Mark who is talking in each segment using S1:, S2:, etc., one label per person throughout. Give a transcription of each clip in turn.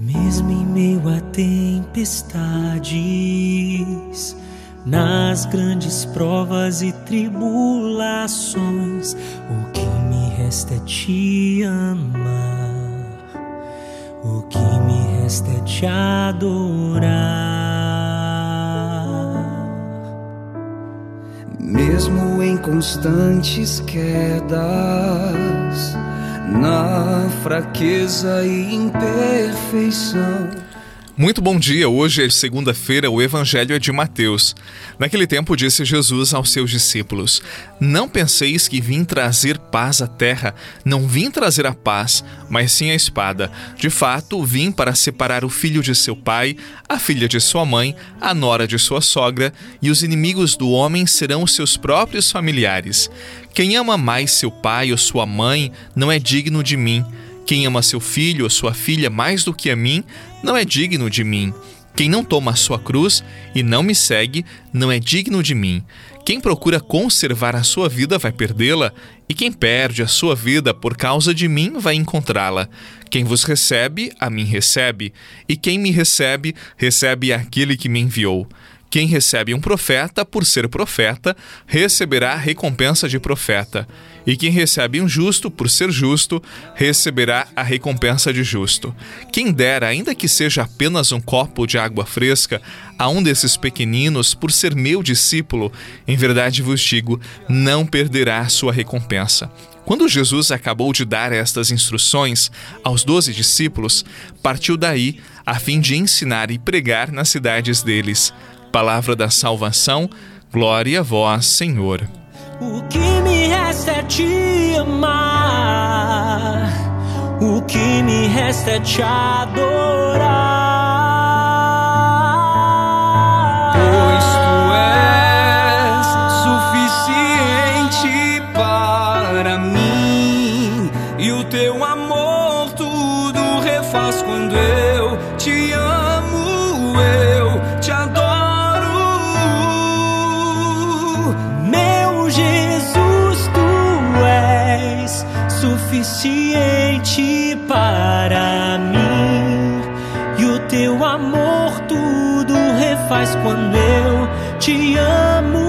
S1: Mesmo em meio a tempestades, nas grandes provas e tribulações, o que me resta é te amar, o que me resta é te adorar.
S2: Mesmo em constantes quedas, na fraqueza e imperfeição
S3: muito bom dia. Hoje é segunda-feira, o evangelho é de Mateus. Naquele tempo disse Jesus aos seus discípulos: Não penseis que vim trazer paz à terra, não vim trazer a paz, mas sim a espada. De fato, vim para separar o filho de seu pai, a filha de sua mãe, a nora de sua sogra, e os inimigos do homem serão os seus próprios familiares. Quem ama mais seu pai ou sua mãe não é digno de mim. Quem ama seu filho ou sua filha mais do que a mim, não é digno de mim. Quem não toma a sua cruz e não me segue, não é digno de mim. Quem procura conservar a sua vida vai perdê-la, e quem perde a sua vida por causa de mim vai encontrá-la. Quem vos recebe, a mim recebe, e quem me recebe, recebe aquele que me enviou. Quem recebe um profeta, por ser profeta, receberá a recompensa de profeta. E quem recebe um justo, por ser justo, receberá a recompensa de justo. Quem dera, ainda que seja apenas um copo de água fresca, a um desses pequeninos, por ser meu discípulo, em verdade vos digo, não perderá sua recompensa. Quando Jesus acabou de dar estas instruções aos doze discípulos, partiu daí a fim de ensinar e pregar nas cidades deles Palavra da salvação, glória a vós, Senhor.
S1: O que me resta é te amar, o que me resta é te adorar.
S2: Refaz quando eu te amo,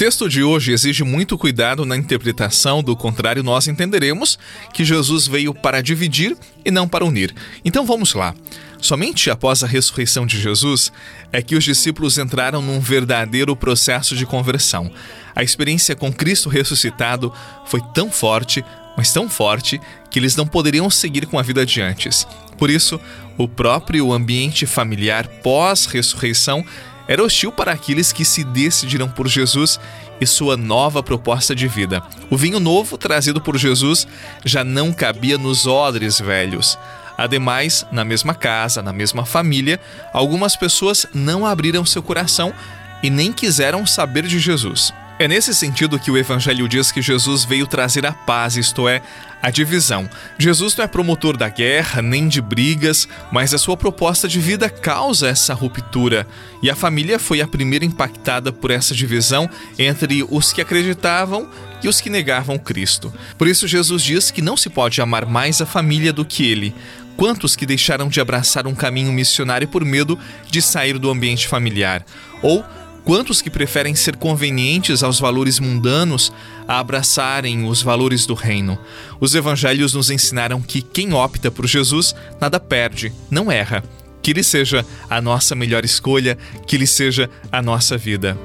S3: texto de hoje exige muito cuidado na interpretação, do contrário, nós entenderemos que Jesus veio para dividir e não para unir. Então vamos lá. Somente após a ressurreição de Jesus é que os discípulos entraram num verdadeiro processo de conversão. A experiência com Cristo ressuscitado foi tão forte, mas tão forte, que eles não poderiam seguir com a vida de antes. Por isso, o próprio ambiente familiar pós-ressurreição era hostil para aqueles que se decidiram por Jesus e sua nova proposta de vida. O vinho novo trazido por Jesus já não cabia nos odres velhos. Ademais, na mesma casa, na mesma família, algumas pessoas não abriram seu coração e nem quiseram saber de Jesus. É nesse sentido que o Evangelho diz que Jesus veio trazer a paz, isto é, a divisão. Jesus não é promotor da guerra nem de brigas, mas a sua proposta de vida causa essa ruptura. E a família foi a primeira impactada por essa divisão entre os que acreditavam e os que negavam Cristo. Por isso, Jesus diz que não se pode amar mais a família do que ele. Quantos que deixaram de abraçar um caminho missionário por medo de sair do ambiente familiar? Ou Quantos que preferem ser convenientes aos valores mundanos a abraçarem os valores do reino? Os evangelhos nos ensinaram que quem opta por Jesus nada perde, não erra. Que ele seja a nossa melhor escolha, que ele seja a nossa vida.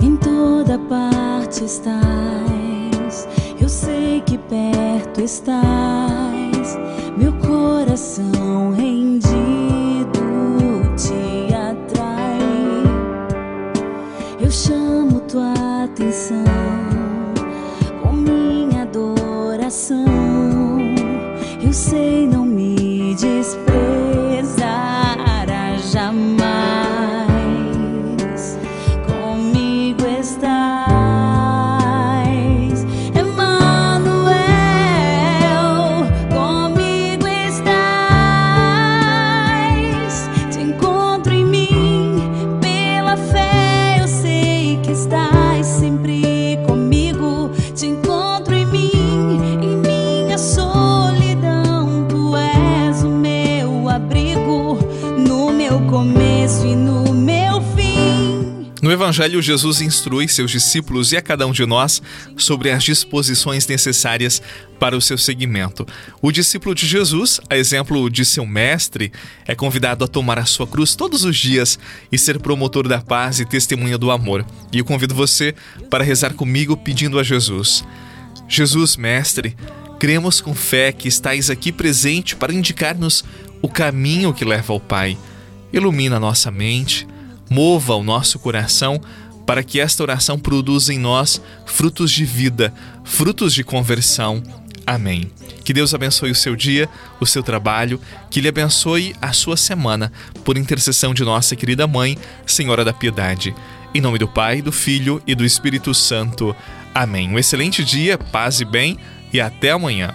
S4: Em toda parte estás, eu sei que perto estás, meu coração rendido atenção
S3: No Evangelho, Jesus instrui seus discípulos e a cada um de nós sobre as disposições necessárias para o seu seguimento. O discípulo de Jesus, a exemplo de seu mestre, é convidado a tomar a sua cruz todos os dias e ser promotor da paz e testemunha do amor. E eu convido você para rezar comigo pedindo a Jesus: Jesus, mestre, cremos com fé que estais aqui presente para indicar-nos o caminho que leva ao Pai. Ilumina nossa mente mova o nosso coração para que esta oração produza em nós frutos de vida, frutos de conversão. Amém. Que Deus abençoe o seu dia, o seu trabalho, que Ele abençoe a sua semana, por intercessão de nossa querida Mãe, Senhora da Piedade. Em nome do Pai, do Filho e do Espírito Santo. Amém. Um excelente dia, paz e bem, e até amanhã.